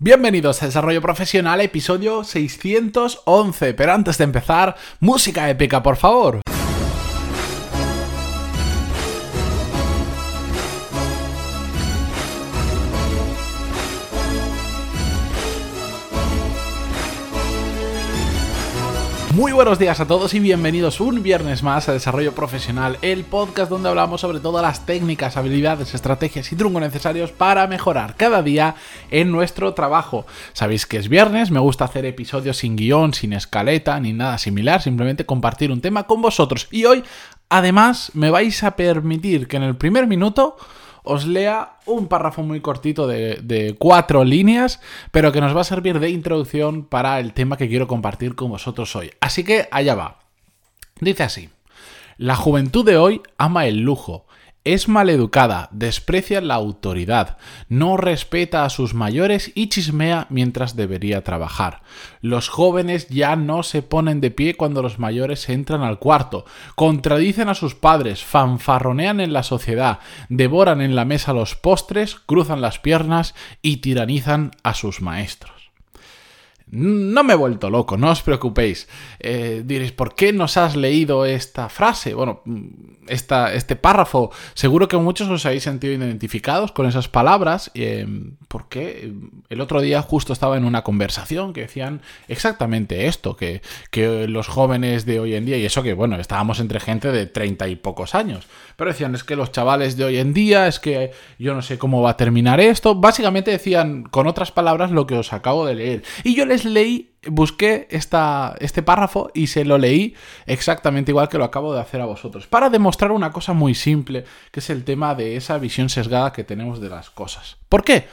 Bienvenidos a Desarrollo Profesional, episodio 611. Pero antes de empezar, música épica, por favor. Muy buenos días a todos y bienvenidos un viernes más a Desarrollo Profesional, el podcast donde hablamos sobre todas las técnicas, habilidades, estrategias y trucos necesarios para mejorar cada día en nuestro trabajo. Sabéis que es viernes, me gusta hacer episodios sin guion, sin escaleta, ni nada similar, simplemente compartir un tema con vosotros. Y hoy, además, me vais a permitir que en el primer minuto os lea un párrafo muy cortito de, cuatro líneas, pero que nos va a servir de introducción para el tema que quiero compartir con vosotros hoy. Así que allá va. Dice así. La juventud de hoy ama el lujo, es maleducada, desprecia la autoridad, no respeta a sus mayores y chismea mientras debería trabajar. Los jóvenes ya no se ponen de pie cuando los mayores entran al cuarto, contradicen a sus padres, fanfarronean en la sociedad, devoran en la mesa los postres, cruzan las piernas y tiranizan a sus maestros. No me he vuelto loco, no os preocupéis. Eh, diréis, ¿por qué nos has leído esta frase? Bueno, esta, este párrafo, seguro que muchos os habéis sentido identificados con esas palabras, eh, porque el otro día justo estaba en una conversación que decían exactamente esto, que, que los jóvenes de hoy en día, y eso que, bueno, estábamos entre gente de treinta y pocos años, pero decían, es que los chavales de hoy en día, es que yo no sé cómo va a terminar esto, básicamente decían con otras palabras lo que os acabo de leer. Y yo les leí, busqué esta, este párrafo y se lo leí exactamente igual que lo acabo de hacer a vosotros, para demostrar una cosa muy simple, que es el tema de esa visión sesgada que tenemos de las cosas. ¿Por qué?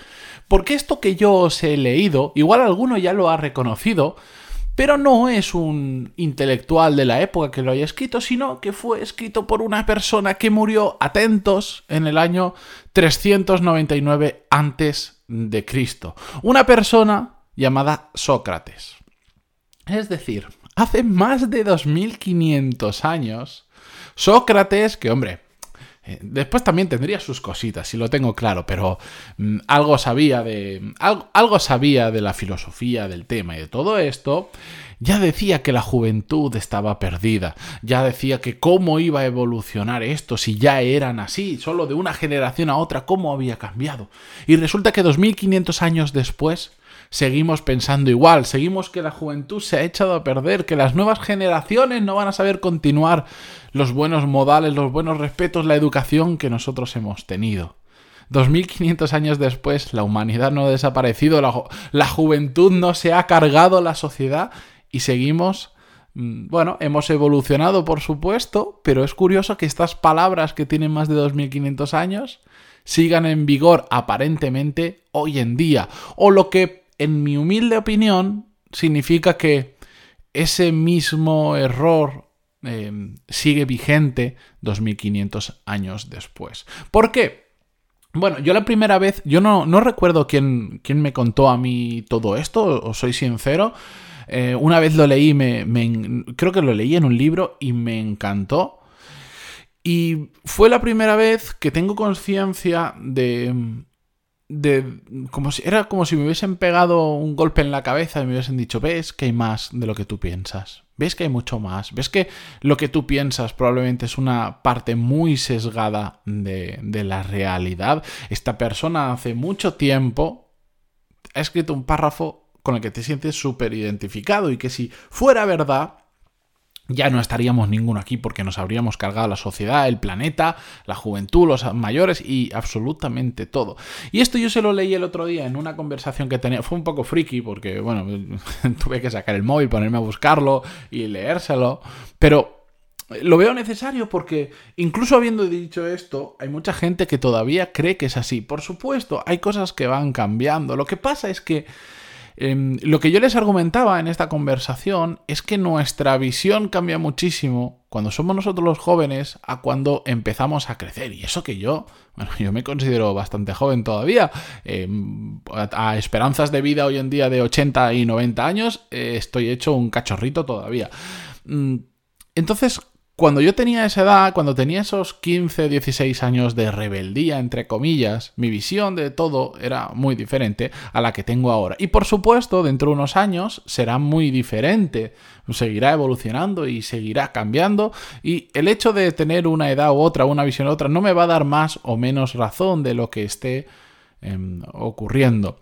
Porque esto que yo os he leído, igual alguno ya lo ha reconocido, pero no es un intelectual de la época que lo haya escrito, sino que fue escrito por una persona que murió, atentos, en el año 399 antes de Cristo. Una persona llamada Sócrates. Es decir, hace más de 2500 años, Sócrates, que hombre, eh, Después también tendría sus cositas, si lo tengo claro, pero mm, algo sabía de. algo, sabía de la filosofía, del tema y de todo esto. Ya decía que la juventud estaba perdida. Ya decía que cómo iba a evolucionar esto si ya eran así, solo de una generación a otra, cómo había cambiado. Y resulta que 2500 años después seguimos pensando igual, seguimos que la juventud se ha echado a perder, que las nuevas generaciones no van a saber continuar los buenos modales, los buenos respetos, la educación que nosotros hemos tenido. 2500 años después, la humanidad no ha desaparecido, la, juventud no se ha cargado la sociedad y seguimos mm, bueno, hemos evolucionado por supuesto, pero es curioso que estas palabras que tienen más de 2500 años sigan en vigor aparentemente hoy en día. O lo que en mi humilde opinión, significa que ese mismo error eh, sigue vigente 2500 años después. ¿Por qué? Bueno, yo la primera vez, yo no, no recuerdo quién, quién, me contó a mí todo esto, os soy sincero. Eh, una vez lo leí, me, creo que lo leí en un libro y me encantó. Y fue la primera vez que tengo conciencia de, de como si era como si me hubiesen pegado un golpe en la cabeza y me hubiesen dicho, "Ves que hay más de lo que tú piensas. Ves que hay mucho más. Ves que lo que tú piensas probablemente es una parte muy sesgada de, de la realidad. Esta persona hace mucho tiempo ha escrito un párrafo con el que te sientes súper identificado y que si fuera verdad, ya no estaríamos ninguno aquí porque nos habríamos cargado la sociedad, el planeta, la juventud, los mayores y absolutamente todo. Y esto yo se lo leí el otro día en una conversación que tenía, fue un poco friki porque, bueno, tuve que sacar el móvil, ponerme a buscarlo y leérselo, pero lo veo necesario porque incluso habiendo dicho esto, hay mucha gente que todavía cree que es así. Por supuesto, hay cosas que van cambiando. Lo que pasa es que Em, lo que yo les argumentaba en esta conversación es que nuestra visión cambia muchísimo cuando somos nosotros los jóvenes a cuando empezamos a crecer. Y eso que yo, bueno, yo me considero bastante joven todavía. Em, a, esperanzas de vida hoy en día de 80 y 90 años, eh, estoy hecho un cachorrito todavía. Mm, entonces, cuando yo tenía esa edad, cuando tenía esos 15, 16 años de rebeldía, entre comillas, mi visión de todo era muy diferente a la que tengo ahora. Y por supuesto, dentro de unos años será muy diferente. Seguirá evolucionando y seguirá cambiando. Y el hecho de tener una edad u otra, una visión u otra, no me va a dar más o menos razón de lo que esté em, ocurriendo.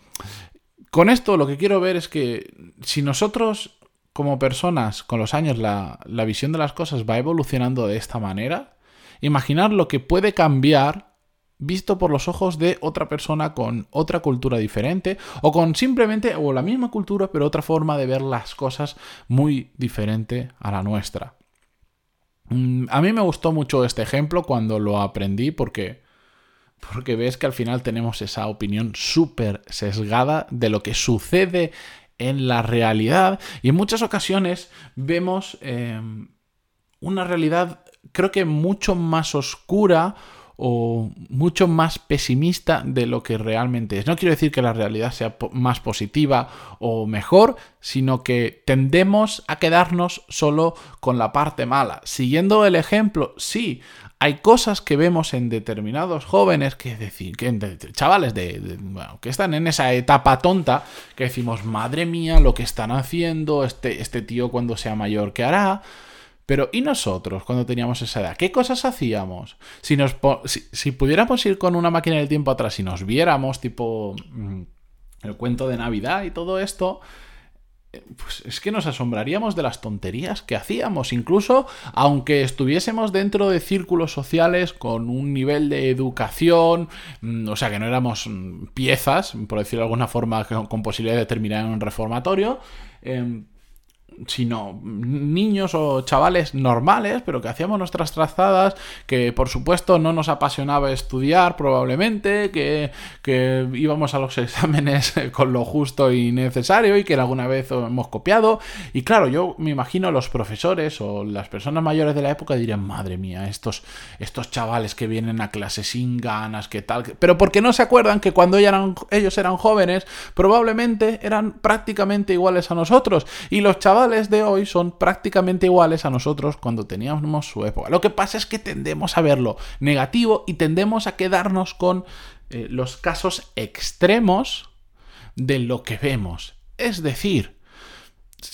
Con esto lo que quiero ver es que si nosotros como personas, con los años, la, visión de las cosas va evolucionando de esta manera, imaginar lo que puede cambiar visto por los ojos de otra persona con otra cultura diferente o con simplemente o la misma cultura pero otra forma de ver las cosas muy diferente a la nuestra. Mm, a mí me gustó mucho este ejemplo cuando lo aprendí porque porque ves que al final tenemos esa opinión súper sesgada de lo que sucede en la realidad. Y en muchas ocasiones vemos em, una realidad creo que mucho más oscura o mucho más pesimista de lo que realmente es. No quiero decir que la realidad sea más positiva o mejor, sino que tendemos a quedarnos solo con la parte mala. Siguiendo el ejemplo, sí, hay cosas que vemos en determinados jóvenes, que decir, que chavales de, que están en esa etapa tonta, que decimos, madre mía, lo que están haciendo, este, este tío cuando sea mayor, ¿qué hará? Pero ¿y nosotros cuando teníamos esa edad? ¿Qué cosas hacíamos? Si, nos, si, pudiéramos ir con una máquina del tiempo atrás y nos viéramos, tipo mm, el cuento de Navidad y todo esto, pues es que nos asombraríamos de las tonterías que hacíamos, incluso aunque estuviésemos dentro de círculos sociales con un nivel de educación, mm, o sea que no éramos mm, piezas, por decirlo de alguna forma, con posibilidad de terminar en un reformatorio, em, sino niños o chavales normales, pero que hacíamos nuestras trazadas, que por supuesto no nos apasionaba estudiar probablemente, que, que, íbamos a los exámenes con lo justo y necesario y que alguna vez hemos copiado. Y claro, yo me imagino los profesores o las personas mayores de la época dirían, madre mía, estos, estos chavales que vienen a clase sin ganas, que tal, pero porque no se acuerdan que cuando eran, ellos eran jóvenes, probablemente eran prácticamente iguales a nosotros. Y los chavales de hoy son prácticamente iguales a nosotros cuando teníamos su época. Lo que pasa es que tendemos a verlo negativo y tendemos a quedarnos con eh, los casos extremos de lo que vemos. Es decir,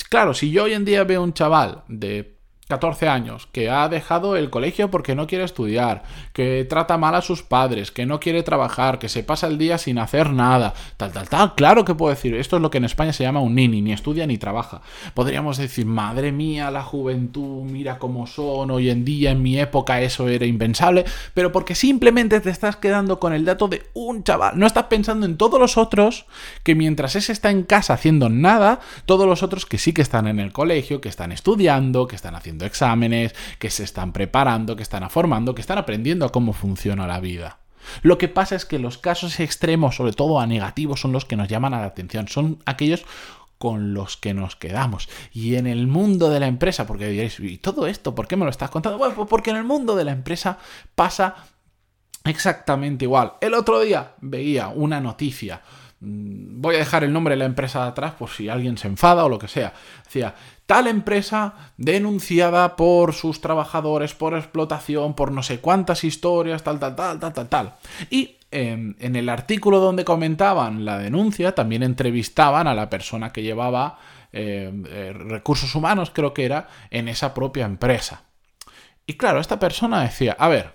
claro, si yo hoy en día veo un chaval de 14 años, que ha dejado el colegio porque no quiere estudiar, que trata mal a sus padres, que no quiere trabajar, que se pasa el día sin hacer nada, tal, tal, tal. Claro que puedo decir, esto es lo que en España se llama un nini, ni estudia ni trabaja. Podríamos decir, madre mía, la juventud, mira cómo son, hoy en día, en mi época eso era impensable, pero porque simplemente te estás quedando con el dato de un chaval. No estás pensando en todos los otros que mientras ese está en casa haciendo nada, todos los otros que sí que están en el colegio, que están estudiando, que están exámenes, que se están preparando, que están formando, que están aprendiendo cómo funciona la vida. Lo que pasa es que los casos extremos, sobre todo a negativos, son los que nos llaman a la atención, son aquellos con los que nos quedamos. Y en el mundo de la empresa, porque diréis, ¿y todo esto por qué me lo estás contando? Bueno, pues porque en el mundo de la empresa pasa exactamente igual. El otro día veía una noticia Mm, voy a dejar el nombre de la empresa de atrás por si alguien se enfada o lo que sea. Decía, tal empresa denunciada por sus trabajadores, por explotación, por no sé cuántas historias, tal, tal, tal, tal, tal, tal. Y em, en el artículo donde comentaban la denuncia, también entrevistaban a la persona que llevaba em, eh, recursos humanos, creo que era, en esa propia empresa. Y claro, esta persona decía, a ver,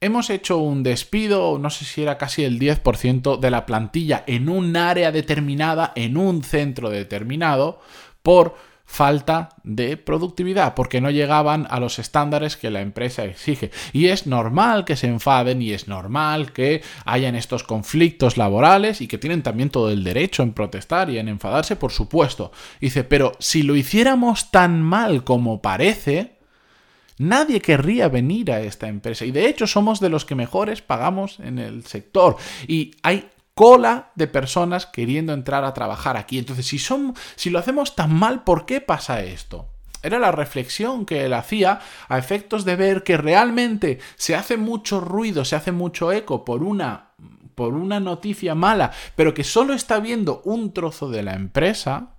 hemos hecho un despido, no sé si era casi el 10% de la plantilla en un área determinada, en un centro determinado, por falta de productividad, porque no llegaban a los estándares que la empresa exige. Y es normal que se enfaden y es normal que hayan estos conflictos laborales y que tienen también todo el derecho en protestar y en enfadarse, por supuesto. Dice, pero si lo hiciéramos tan mal como parece, Nadie querría venir a esta empresa y de hecho somos de los que mejores pagamos en el sector y hay cola de personas queriendo entrar a trabajar aquí. Entonces, si, son, si lo hacemos tan mal, ¿por qué pasa esto? Era la reflexión que él hacía a efectos de ver que realmente se hace mucho ruido, se hace mucho eco por una, por una noticia mala, pero que solo está viendo un trozo de la empresa,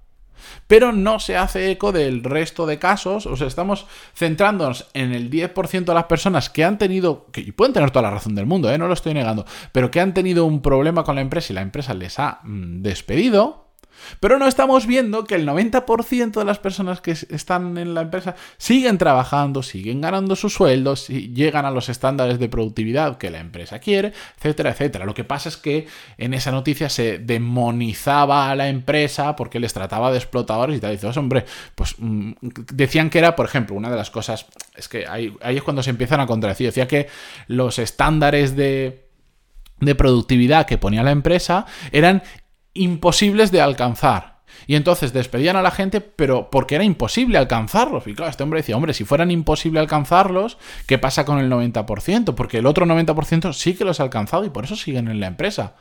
pero no se hace eco del resto de casos, o sea, estamos centrándonos en el 10% de las personas que han tenido, que pueden tener toda la razón del mundo, ¿eh? no lo estoy negando, pero que han tenido un problema con la empresa y la empresa les ha mm, despedido, pero no estamos viendo que el 90% de las personas que están en la empresa siguen trabajando, siguen ganando sus sueldos, llegan a los estándares de productividad que la empresa quiere, etcétera, etcétera. Lo que pasa es que en esa noticia se demonizaba a la empresa porque les trataba de explotadores y tal. dices, hombre, pues mm, decían que era, por ejemplo, una de las cosas, es que ahí, ahí es cuando se empiezan a contradecir. Decía que los estándares de de productividad que ponía la empresa eran imposibles de alcanzar. Y entonces despedían a la gente, pero porque era imposible alcanzarlos. Y claro, este hombre decía, hombre, si fueran imposible alcanzarlos, ¿qué pasa con el 90%? Porque el otro 90% sí que los ha alcanzado y por eso siguen en la empresa.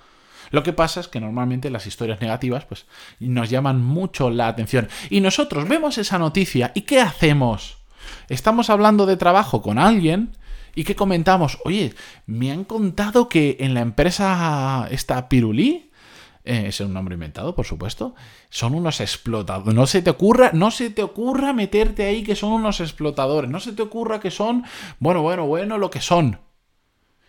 Lo que pasa es que normalmente las historias negativas pues, nos llaman mucho la atención. Y nosotros vemos esa noticia y ¿qué hacemos? Estamos hablando de trabajo con alguien y ¿qué comentamos? Oye, me han contado que en la empresa esta Pirulí eh, es un nombre inventado, por supuesto, son unos explotadores. No se te ocurra, no se te ocurra meterte ahí que son unos explotadores, no se te ocurra que son, bueno, bueno, bueno, lo que son.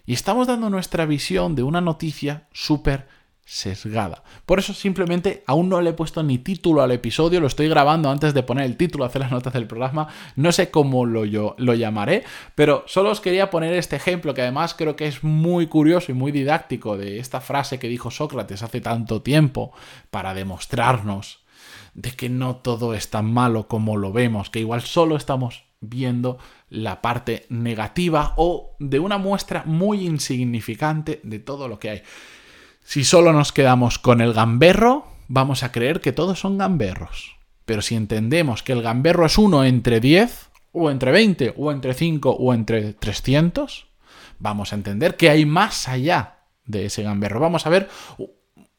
Y estamos dando nuestra visión de una noticia súper sesgada. Por eso simplemente aún no le he puesto ni título al episodio, lo estoy grabando antes de poner el título, hacer las notas del programa, no sé cómo lo, yo, lo llamaré, pero solo os quería poner este ejemplo que además creo que es muy curioso y muy didáctico de esta frase que dijo Sócrates hace tanto tiempo para demostrarnos de que no todo es tan malo como lo vemos, que igual solo estamos viendo la parte negativa o de una muestra muy insignificante de todo lo que hay. Si solo nos quedamos con el gamberro, vamos a creer que todos son gamberros. Pero si entendemos que el gamberro es uno entre 10, o entre 20, o entre 5, o entre 300, vamos a entender que hay más allá de ese gamberro. Vamos a ver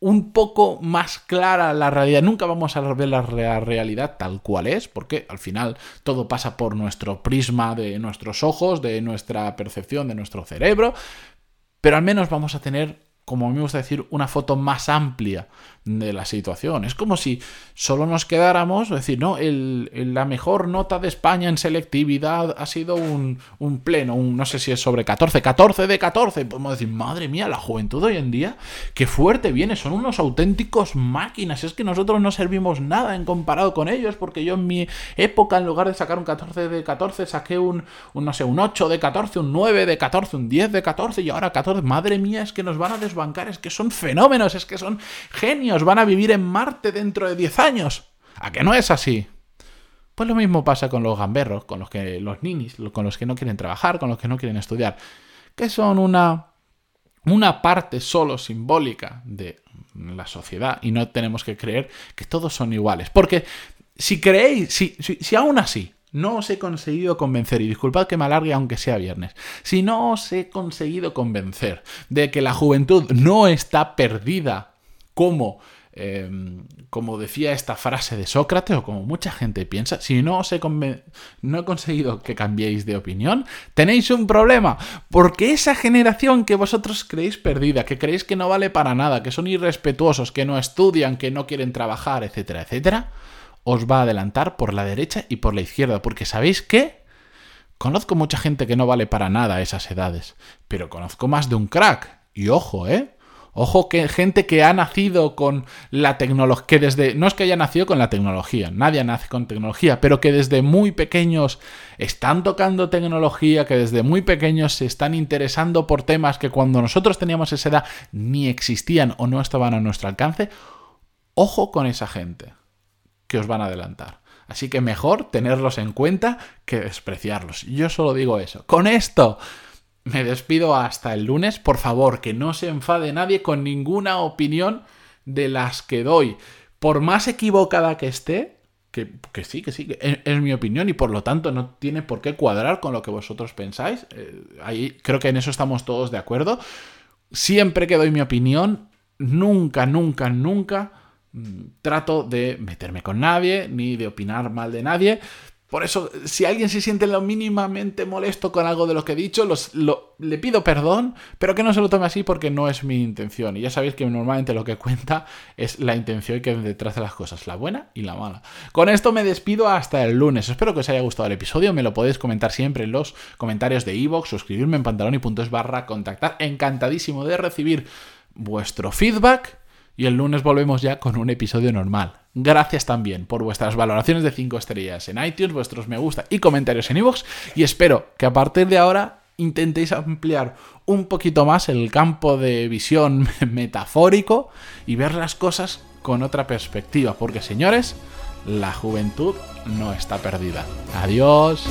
un poco más clara la realidad. Nunca vamos a ver la realidad tal cual es, porque al final todo pasa por nuestro prisma de nuestros ojos, de nuestra percepción, de nuestro cerebro, pero al menos vamos a tener como me gusta decir, una foto más amplia de la situación. Es como si solo nos quedáramos, es decir, no, el, la mejor nota de España en selectividad ha sido un, pleno, un, no sé si es sobre 14, 14 de 14. Podemos decir, madre mía, la juventud hoy en día, qué fuerte viene, son unos auténticos máquinas. Es que nosotros no servimos nada en comparado con ellos, porque yo en mi época, en lugar de sacar un 14 de 14, saqué un, un no sé, un 8 de 14, un 9 de 14, un 10 de 14 y ahora 14. Madre mía, es que nos van a desbancar, es que son fenómenos, es que son genios van a vivir en Marte dentro de 10 años. ¿A que no es así? Pues lo mismo pasa con los gamberros, con los que los ninis, con los que no quieren trabajar, con los que no quieren estudiar, que son una una parte solo simbólica de la sociedad y no tenemos que creer que todos son iguales. Porque si creéis, si, si, si, aún así no os he conseguido convencer, y disculpad que me alargue aunque sea viernes, si no os he conseguido convencer de que la juventud no está perdida como, em, como decía esta frase de Sócrates, o como mucha gente piensa, si no os he, no he conseguido que cambiéis de opinión, tenéis un problema, porque esa generación que vosotros creéis perdida, que creéis que no vale para nada, que son irrespetuosos, que no estudian, que no quieren trabajar, etcétera, etcétera, os va a adelantar por la derecha y por la izquierda, porque ¿sabéis qué? Conozco mucha gente que no vale para nada a esas edades, pero conozco más de un crack. Y ojo, ¿eh? Ojo que gente que ha nacido con la tecnología, que desde, no es que haya nacido con la tecnología, nadie nace con tecnología, pero que desde muy pequeños están tocando tecnología, que desde muy pequeños se están interesando por temas que cuando nosotros teníamos esa edad ni existían o no estaban a nuestro alcance. Ojo con esa gente que os van a adelantar. Así que mejor tenerlos en cuenta que despreciarlos. Yo solo digo eso. Con esto me despido hasta el lunes. Por favor, que no se enfade nadie con ninguna opinión de las que doy. Por más equivocada que esté, que, sí, que sí, es, mi opinión y por lo tanto no tiene por qué cuadrar con lo que vosotros pensáis. Eh, ahí creo que en eso estamos todos de acuerdo. Siempre que doy mi opinión, nunca, nunca, nunca trato de meterme con nadie ni de opinar mal de nadie Por eso, si alguien se siente lo mínimamente molesto con algo de lo que he dicho, los, le pido perdón, pero que no se lo tome así porque no es mi intención. Y ya sabéis que normalmente lo que cuenta es la intención que hay detrás de las cosas, la buena y la mala. Con esto me despido hasta el lunes. Espero que os haya gustado el episodio. Me lo podéis comentar siempre en los comentarios de iVoox, suscribirme en pantaloni.es barra contactar. Encantadísimo de recibir vuestro feedback y el lunes volvemos ya con un episodio normal. Gracias también por vuestras valoraciones de 5 estrellas en iTunes, vuestros me gusta y comentarios en iVoox y espero que a partir de ahora intentéis ampliar un poquito más el campo de visión metafórico y ver las cosas con otra perspectiva, porque señores, la juventud no está perdida. Adiós.